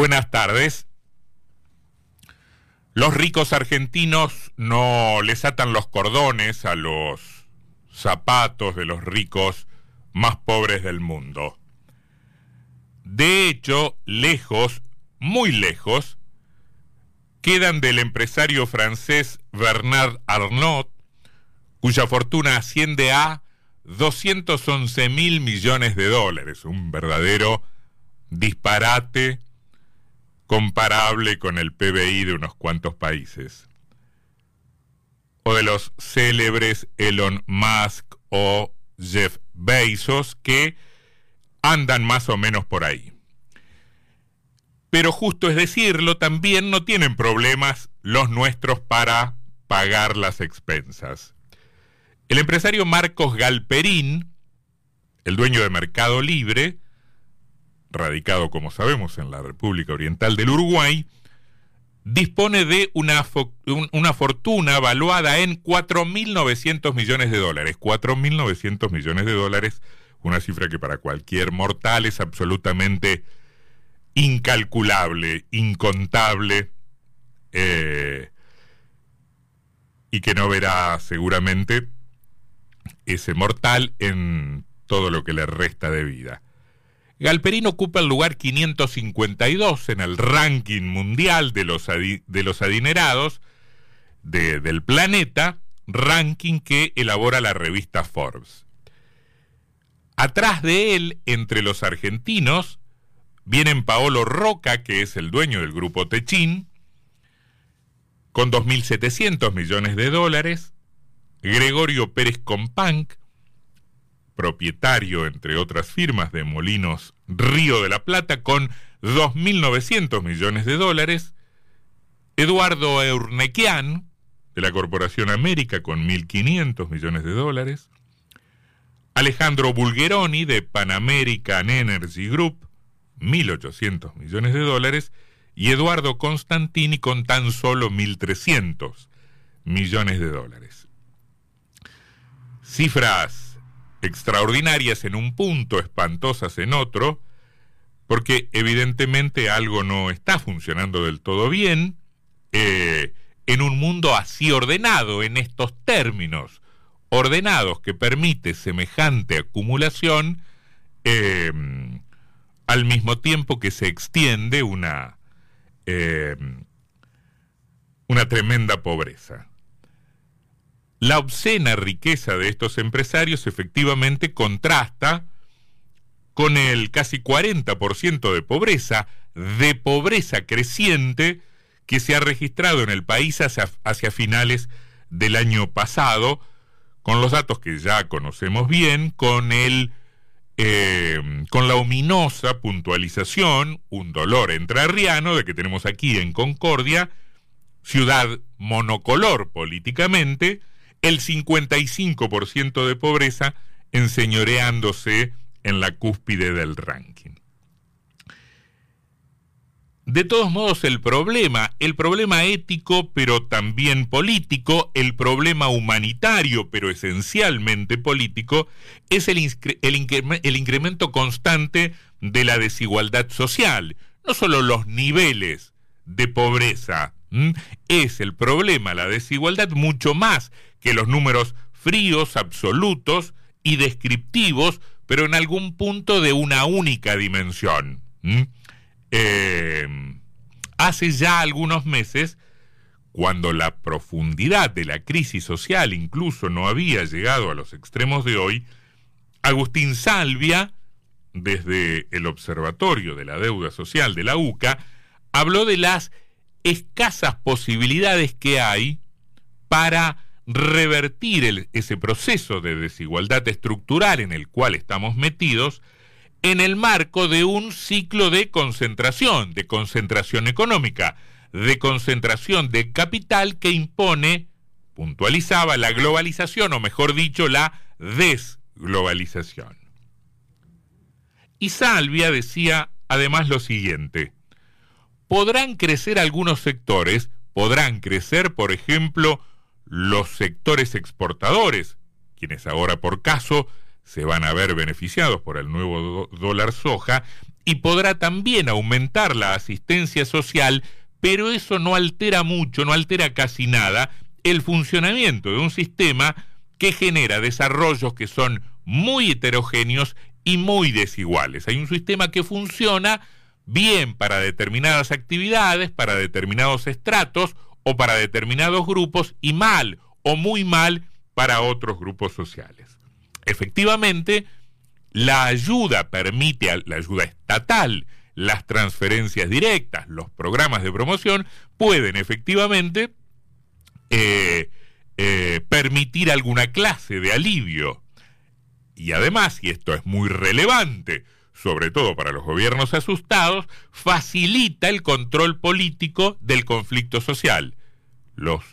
Buenas tardes. Los ricos argentinos no les atan los cordones a los zapatos de los ricos más pobres del mundo. De hecho, lejos, muy lejos, quedan del empresario francés Bernard Arnault, cuya fortuna asciende a 211 mil millones de dólares, un verdadero disparate comparable con el PBI de unos cuantos países. O de los célebres Elon Musk o Jeff Bezos que andan más o menos por ahí. Pero justo es decirlo, también no tienen problemas los nuestros para pagar las expensas. El empresario Marcos Galperín, el dueño de Mercado Libre, radicado, como sabemos, en la República Oriental del Uruguay, dispone de una, una fortuna valuada en 4.900 millones de dólares. 4.900 millones de dólares, una cifra que para cualquier mortal es absolutamente incalculable, incontable, eh, y que no verá seguramente ese mortal en todo lo que le resta de vida. Galperín ocupa el lugar 552 en el ranking mundial de los, adinerados del planeta, ranking que elabora la revista Forbes. Atrás de él, entre los argentinos, vienen Paolo Roca, que es el dueño del grupo Techín, con 2.700 millones de dólares, Gregorio Pérez Companc, propietario, entre otras firmas, de Molinos Río de la Plata, con 2.900 millones de dólares. Eduardo Eurnequian, de la Corporación América, con 1.500 millones de dólares. Alejandro Bulgeroni, de Pan American Energy Group, 1.800 millones de dólares. Y Eduardo Constantini, con tan solo 1.300 millones de dólares. Cifras extraordinarias en un punto, espantosas en otro, porque evidentemente algo no está funcionando del todo bien eh, en un mundo así ordenado, en estos términos ordenados que permite semejante acumulación, eh, al mismo tiempo que se extiende una, eh, una tremenda pobreza. La obscena riqueza de estos empresarios efectivamente contrasta con el casi 40% de pobreza, de pobreza creciente que se ha registrado en el país hacia, finales del año pasado, con los datos que ya conocemos bien, con el eh, con la ominosa puntualización, un dolor entrerriano de que tenemos aquí en Concordia, ciudad monocolor políticamente, el 55% de pobreza enseñoreándose en la cúspide del ranking. De todos modos, el problema, el problema ético, pero también político, el problema humanitario, pero esencialmente político, es el, el incremento constante de la desigualdad social. No solo los niveles de pobreza, es el problema, la desigualdad, mucho más que los números fríos, absolutos y descriptivos, pero en algún punto de una única dimensión. Eh, hace ya algunos meses, cuando la profundidad de la crisis social incluso no había llegado a los extremos de hoy, Agustín Salvia, desde el Observatorio de la Deuda Social de la UCA, habló de las escasas posibilidades que hay para revertir ese proceso de desigualdad estructural en el cual estamos metidos en el marco de un ciclo de concentración, de concentración económica, de concentración de capital que impone, puntualizaba, la globalización, o mejor dicho, la desglobalización. Y Salvia decía además lo siguiente, podrán crecer algunos sectores, podrán crecer, por ejemplo, los sectores exportadores, quienes ahora por caso se van a ver beneficiados por el nuevo dólar soja, y podrá también aumentar la asistencia social, pero eso no altera mucho, no altera casi nada el funcionamiento de un sistema que genera desarrollos que son muy heterogéneos y muy desiguales. Hay un sistema que funciona bien para determinadas actividades, para determinados estratos o para determinados grupos y mal o muy mal para otros grupos sociales. Efectivamente, la ayuda permite, la ayuda estatal, las transferencias directas, los programas de promoción, pueden efectivamente eh, eh, permitir alguna clase de alivio. Y además, y esto es muy relevante, sobre todo para los gobiernos asustados, facilita el control político del conflicto social. Los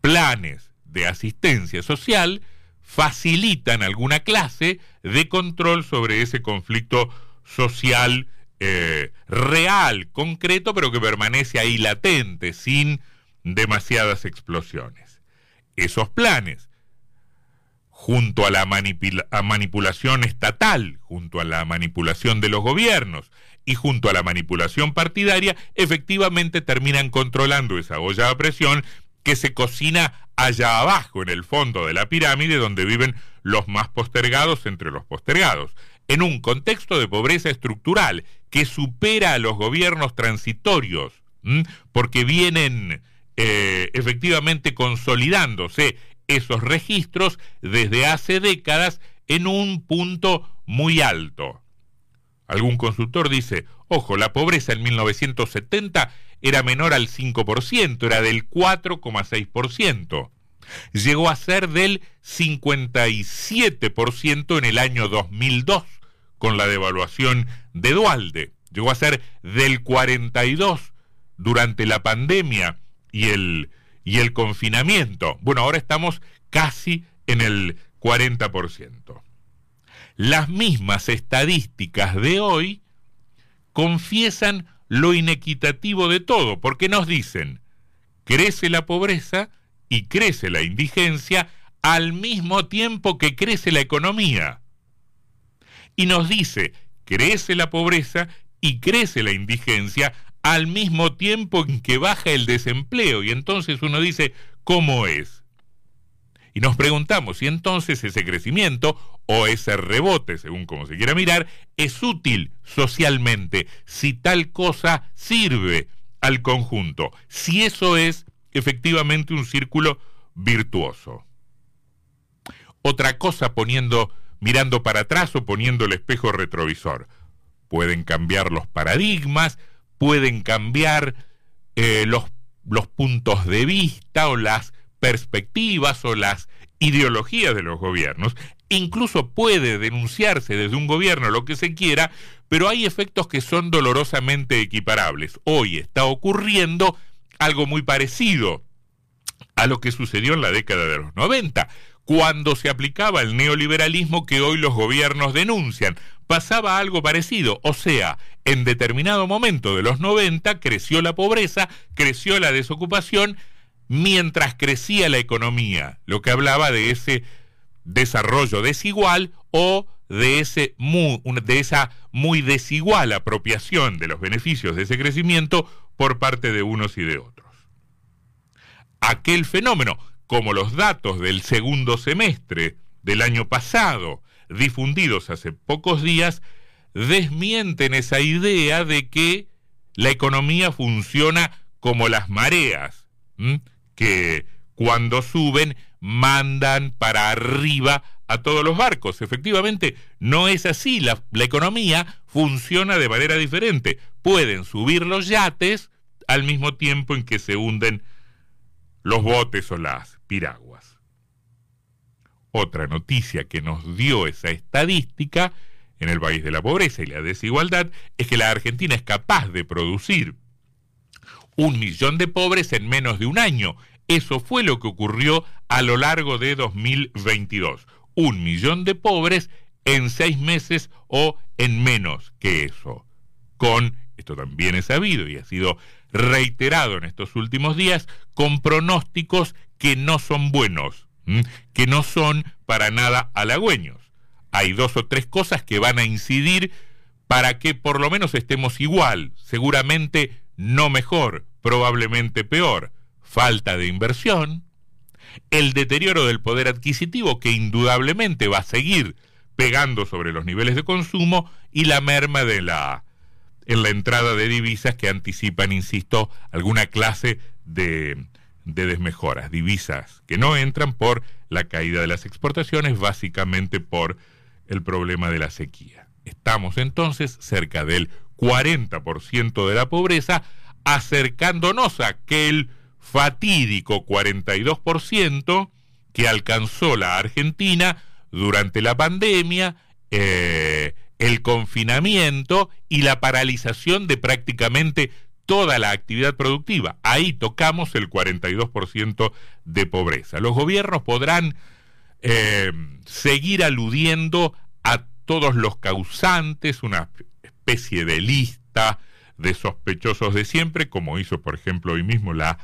planes de asistencia social facilitan alguna clase de control sobre ese conflicto social eh, real, concreto, pero que permanece ahí latente, sin demasiadas explosiones. Esos planes, junto a la manipulación estatal, junto a la manipulación de los gobiernos y junto a la manipulación partidaria, efectivamente terminan controlando esa olla a presión que se cocina allá abajo, en el fondo de la pirámide, donde viven los más postergados entre los postergados, en un contexto de pobreza estructural que supera a los gobiernos transitorios, porque vienen eh, efectivamente consolidándose esos registros desde hace décadas en un punto muy alto. Algún consultor dice, ojo, la pobreza en 1970 era menor al 5%, era del 4,6%. Llegó a ser del 57% en el año 2002 con la devaluación de Dualde. Llegó a ser del 42% durante la pandemia y el, y el confinamiento. Bueno, ahora estamos casi en el 40%. Las mismas estadísticas de hoy confiesan lo inequitativo de todo, porque nos dicen, crece la pobreza y crece la indigencia al mismo tiempo que crece la economía. Y nos dice, crece la pobreza y crece la indigencia al mismo tiempo en que baja el desempleo. Y entonces uno dice, ¿cómo es? Y nos preguntamos si entonces ese crecimiento o ese rebote, según como se quiera mirar, es útil socialmente, si tal cosa sirve al conjunto, si eso es efectivamente un círculo virtuoso. Otra cosa poniendo, mirando para atrás o poniendo el espejo retrovisor. Pueden cambiar los paradigmas, pueden cambiar eh, los, los puntos de vista o las perspectivas o las ideologías de los gobiernos, incluso puede denunciarse desde un gobierno lo que se quiera, pero hay efectos que son dolorosamente equiparables. Hoy está ocurriendo algo muy parecido a lo que sucedió en la década de los 90, cuando se aplicaba el neoliberalismo que hoy los gobiernos denuncian. Pasaba algo parecido, o sea, en determinado momento de los 90 creció la pobreza, creció la desocupación, mientras crecía la economía, lo que hablaba de ese desarrollo desigual o de, ese de esa muy desigual apropiación de los beneficios de ese crecimiento por parte de unos y de otros. Aquel fenómeno, como los datos del segundo semestre del año pasado, difundidos hace pocos días, desmienten esa idea de que la economía funciona como las mareas, que cuando suben mandan para arriba a todos los barcos. Efectivamente, no es así. La, economía funciona de manera diferente. Pueden subir los yates al mismo tiempo en que se hunden los botes o las piraguas. Otra noticia que nos dio esa estadística en el país de la pobreza y la desigualdad es que la Argentina es capaz de producir un millón de pobres en menos de un año. Eso fue lo que ocurrió a lo largo de 2022. Un millón de pobres en seis meses o en menos que eso. Con, esto también es sabido y ha sido reiterado en estos últimos días, con pronósticos que no son buenos, que no son para nada halagüeños. Hay dos o tres cosas que van a incidir para que por lo menos estemos igual, seguramente no mejor, probablemente peor, falta de inversión, el deterioro del poder adquisitivo que indudablemente va a seguir pegando sobre los niveles de consumo y la merma de la en la entrada de divisas que anticipan, insisto, alguna clase de, de desmejoras, divisas que no entran por la caída de las exportaciones, básicamente por el problema de la sequía. Estamos entonces cerca del 40% de la pobreza, acercándonos a aquel fatídico 42% que alcanzó la Argentina durante la pandemia, eh, el confinamiento y la paralización de prácticamente toda la actividad productiva. Ahí tocamos el 42% de pobreza. Los gobiernos podrán eh, seguir aludiendo a todos los causantes, una especie de lista de sospechosos de siempre, como hizo por ejemplo hoy mismo la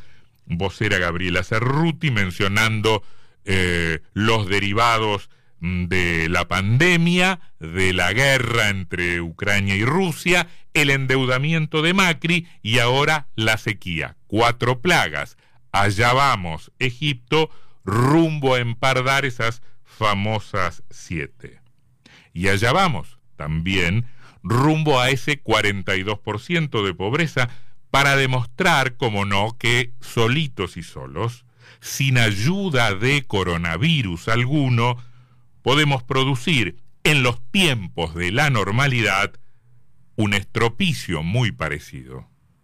vocera Gabriela Cerruti mencionando eh, los derivados mm, de la pandemia, de la guerra entre Ucrania y Rusia, el endeudamiento de Macri y ahora la sequía. Cuatro plagas. Allá vamos, Egipto, rumbo a empardar esas famosas siete. Y allá vamos, también, rumbo a ese 42% de pobreza para demostrar, como no, que solitos y solos, sin ayuda de coronavirus alguno, podemos producir en los tiempos de la normalidad un estropicio muy parecido.